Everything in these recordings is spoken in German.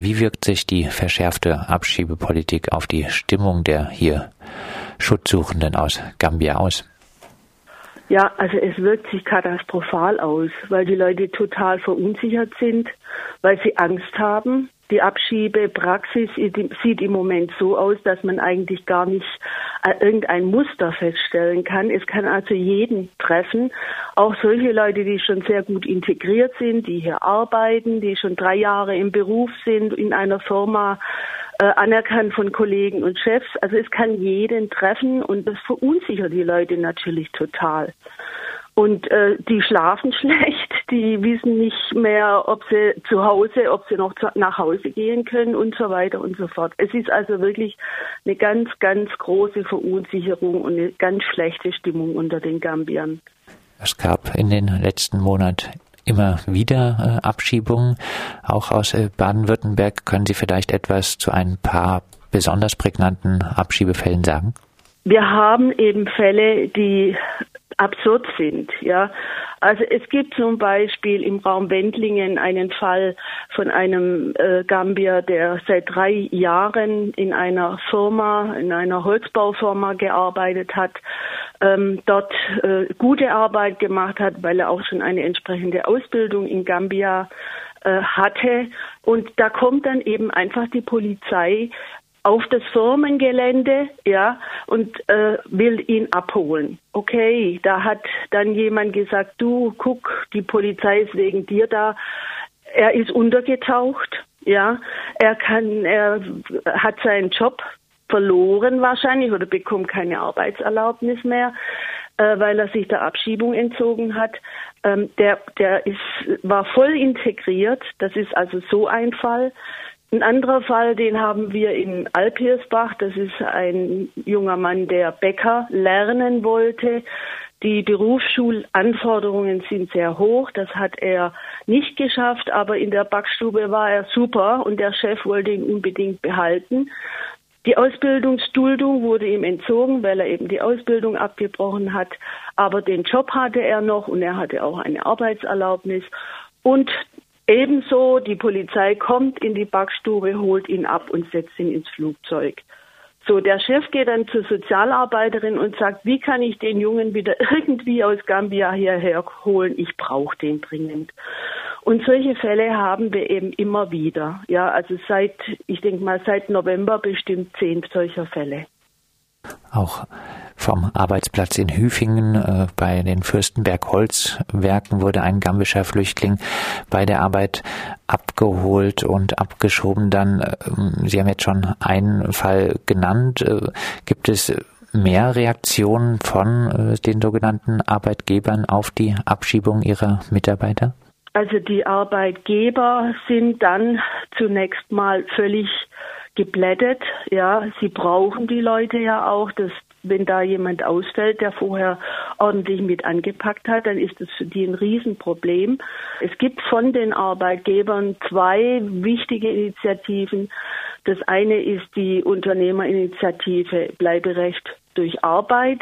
Wie wirkt sich die verschärfte Abschiebepolitik auf die Stimmung der hier Schutzsuchenden aus Gambia aus? Ja, also es wirkt sich katastrophal aus, weil die Leute total verunsichert sind, weil sie Angst haben. Die Abschiebepraxis sieht im Moment so aus, dass man eigentlich gar nicht irgendein Muster feststellen kann. Es kann also jeden treffen, auch solche Leute, die schon sehr gut integriert sind, die hier arbeiten, die schon drei Jahre im Beruf sind, in einer Firma äh, anerkannt von Kollegen und Chefs. Also es kann jeden treffen und das verunsichert die Leute natürlich total. Und äh, die schlafen schlecht, die wissen nicht mehr, ob sie zu Hause, ob sie noch zu, nach Hause gehen können und so weiter und so fort. Es ist also wirklich eine ganz, ganz große Verunsicherung und eine ganz schlechte Stimmung unter den Gambiern. Es gab in den letzten Monaten immer wieder äh, Abschiebungen, auch aus äh, Baden-Württemberg. Können Sie vielleicht etwas zu ein paar besonders prägnanten Abschiebefällen sagen? Wir haben eben Fälle, die absurd sind. Ja, also es gibt zum Beispiel im Raum Wendlingen einen Fall von einem äh, Gambier, der seit drei Jahren in einer Firma, in einer Holzbaufirma gearbeitet hat, ähm, dort äh, gute Arbeit gemacht hat, weil er auch schon eine entsprechende Ausbildung in Gambia äh, hatte. Und da kommt dann eben einfach die Polizei auf das Firmengelände, ja, und äh, will ihn abholen. Okay, da hat dann jemand gesagt, du, guck, die Polizei ist wegen dir da. Er ist untergetaucht, ja. Er kann, er hat seinen Job verloren wahrscheinlich oder bekommt keine Arbeitserlaubnis mehr, äh, weil er sich der Abschiebung entzogen hat. Ähm, der, der ist, war voll integriert. Das ist also so ein Fall. Ein anderer Fall, den haben wir in Alpirsbach. Das ist ein junger Mann, der Bäcker lernen wollte. Die Berufsschulanforderungen sind sehr hoch. Das hat er nicht geschafft, aber in der Backstube war er super und der Chef wollte ihn unbedingt behalten. Die Ausbildungsduldung wurde ihm entzogen, weil er eben die Ausbildung abgebrochen hat. Aber den Job hatte er noch und er hatte auch eine Arbeitserlaubnis. Und Ebenso die Polizei kommt in die Backstube, holt ihn ab und setzt ihn ins Flugzeug. So, der Chef geht dann zur Sozialarbeiterin und sagt, wie kann ich den Jungen wieder irgendwie aus Gambia hierher holen? Ich brauche den dringend. Und solche Fälle haben wir eben immer wieder. Ja, also seit, ich denke mal, seit November bestimmt zehn solcher Fälle. Auch vom Arbeitsplatz in Hüfingen äh, bei den Fürstenberg Holzwerken wurde ein gambischer Flüchtling bei der Arbeit abgeholt und abgeschoben. Dann, äh, Sie haben jetzt schon einen Fall genannt. Äh, gibt es mehr Reaktionen von äh, den sogenannten Arbeitgebern auf die Abschiebung ihrer Mitarbeiter? Also die Arbeitgeber sind dann zunächst mal völlig geblättet. Ja, sie brauchen die Leute ja auch. Das, wenn da jemand ausfällt, der vorher ordentlich mit angepackt hat, dann ist das für die ein Riesenproblem. Es gibt von den Arbeitgebern zwei wichtige Initiativen. Das eine ist die Unternehmerinitiative Bleiberecht durch Arbeit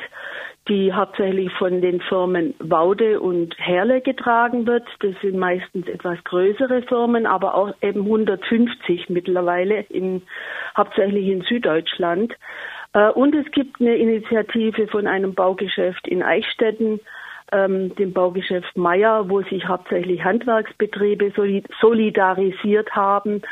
die hauptsächlich von den Firmen Waude und Herle getragen wird. Das sind meistens etwas größere Firmen, aber auch eben 150 mittlerweile, in, hauptsächlich in Süddeutschland. Äh, und es gibt eine Initiative von einem Baugeschäft in Eichstätten, ähm, dem Baugeschäft Meier, wo sich hauptsächlich Handwerksbetriebe solidarisiert haben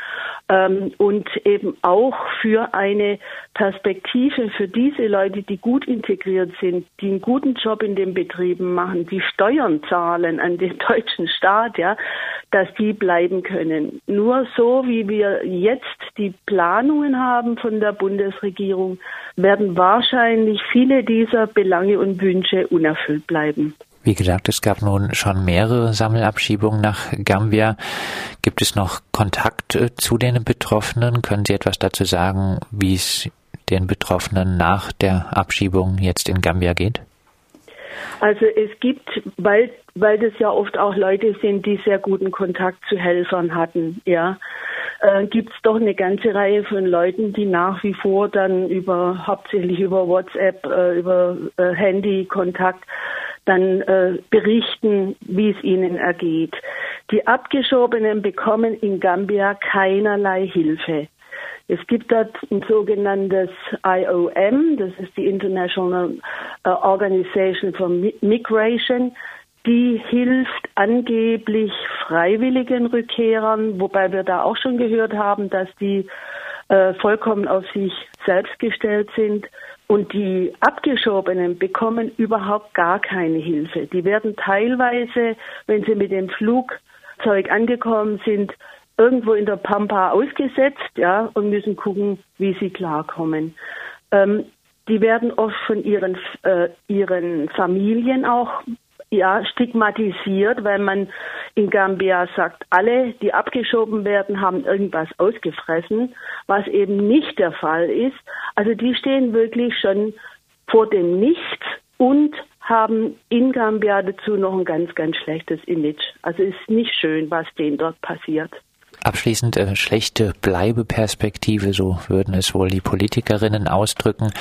ähm, und eben auch für eine Perspektive für diese Leute, die gut integriert sind, die einen guten Job in den Betrieben machen, die Steuern zahlen an den deutschen Staat, ja, dass die bleiben können. Nur so, wie wir jetzt die Planungen haben von der Bundesregierung, werden wahrscheinlich viele dieser Belange und Wünsche unerfüllt bleiben. Wie gesagt, es gab nun schon mehrere Sammelabschiebungen nach Gambia. Gibt es noch Kontakt äh, zu den Betroffenen? Können Sie etwas dazu sagen, wie es den Betroffenen nach der Abschiebung jetzt in Gambia geht? Also es gibt, weil, weil das ja oft auch Leute sind, die sehr guten Kontakt zu Helfern hatten, ja, äh, gibt es doch eine ganze Reihe von Leuten, die nach wie vor dann über hauptsächlich über WhatsApp, äh, über äh, Handy Kontakt dann äh, berichten, wie es ihnen ergeht. Die Abgeschobenen bekommen in Gambia keinerlei Hilfe. Es gibt dort ein sogenanntes IOM, das ist die International äh, Organization for Migration. Die hilft angeblich freiwilligen Rückkehrern, wobei wir da auch schon gehört haben, dass die äh, vollkommen auf sich selbst gestellt sind. Und die Abgeschobenen bekommen überhaupt gar keine Hilfe. Die werden teilweise, wenn sie mit dem Flugzeug angekommen sind, irgendwo in der Pampa ausgesetzt, ja, und müssen gucken, wie sie klarkommen. Ähm, die werden oft von ihren, äh, ihren Familien auch ja, stigmatisiert, weil man in Gambia sagt, alle, die abgeschoben werden, haben irgendwas ausgefressen, was eben nicht der Fall ist. Also die stehen wirklich schon vor dem Nichts und haben in Gambia dazu noch ein ganz, ganz schlechtes Image. Also ist nicht schön, was denen dort passiert. Abschließend äh, schlechte Bleibeperspektive, so würden es wohl die Politikerinnen ausdrücken.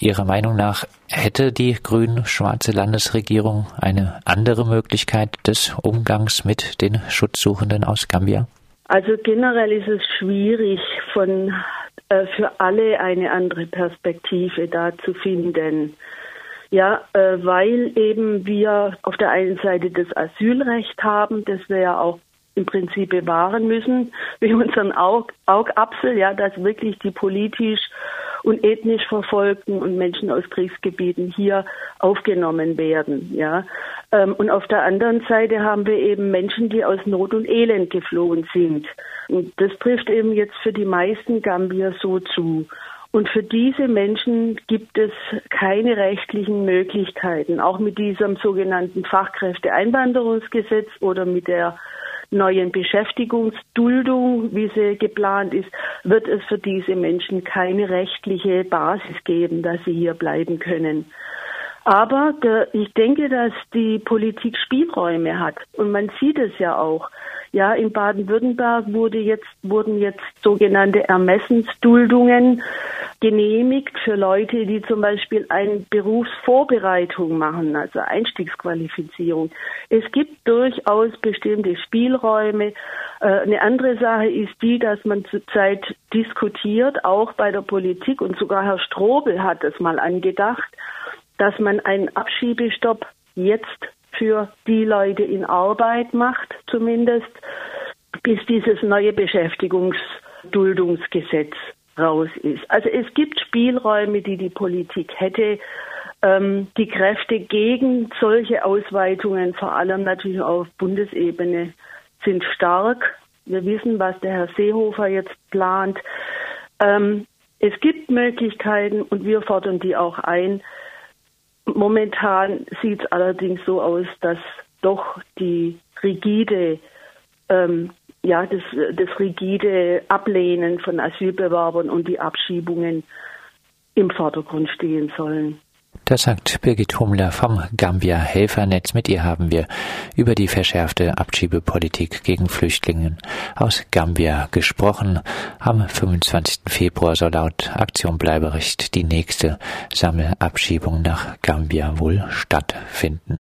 Ihrer Meinung nach hätte die grün-schwarze Landesregierung eine andere Möglichkeit des Umgangs mit den Schutzsuchenden aus Gambia? Also generell ist es schwierig, von, äh, für alle eine andere Perspektive da zu finden. Ja, äh, weil eben wir auf der einen Seite das Asylrecht haben, das wir ja auch im Prinzip bewahren müssen, wie unseren Aug Augapfel, ja, dass wirklich die politisch und ethnisch Verfolgten und Menschen aus Kriegsgebieten hier aufgenommen werden, ja. Ähm, und auf der anderen Seite haben wir eben Menschen, die aus Not und Elend geflohen sind. Und das trifft eben jetzt für die meisten Gambier so zu. Und für diese Menschen gibt es keine rechtlichen Möglichkeiten, auch mit diesem sogenannten Fachkräfteeinwanderungsgesetz oder mit der neuen Beschäftigungsduldung, wie sie geplant ist, wird es für diese Menschen keine rechtliche Basis geben, dass sie hier bleiben können. Aber der, ich denke, dass die Politik Spielräume hat. Und man sieht es ja auch. Ja, in Baden-Württemberg wurde jetzt, wurden jetzt sogenannte Ermessensduldungen genehmigt für Leute, die zum Beispiel eine Berufsvorbereitung machen, also Einstiegsqualifizierung. Es gibt durchaus bestimmte Spielräume. Äh, eine andere Sache ist die, dass man zurzeit diskutiert, auch bei der Politik, und sogar Herr Strobel hat es mal angedacht, dass man einen Abschiebestopp jetzt für die Leute in Arbeit macht, zumindest, bis dieses neue Beschäftigungsduldungsgesetz raus ist. Also es gibt Spielräume, die die Politik hätte. Ähm, die Kräfte gegen solche Ausweitungen, vor allem natürlich auf Bundesebene, sind stark. Wir wissen, was der Herr Seehofer jetzt plant. Ähm, es gibt Möglichkeiten und wir fordern die auch ein, Momentan sieht es allerdings so aus, dass doch die rigide, ähm, ja, das, das rigide Ablehnen von Asylbewerbern und die Abschiebungen im Vordergrund stehen sollen. Das sagt Birgit Hummler vom Gambia Helfernetz. Mit ihr haben wir über die verschärfte Abschiebepolitik gegen Flüchtlinge aus Gambia gesprochen. Am 25. Februar soll laut Aktion Bleiberecht die nächste Sammelabschiebung nach Gambia wohl stattfinden.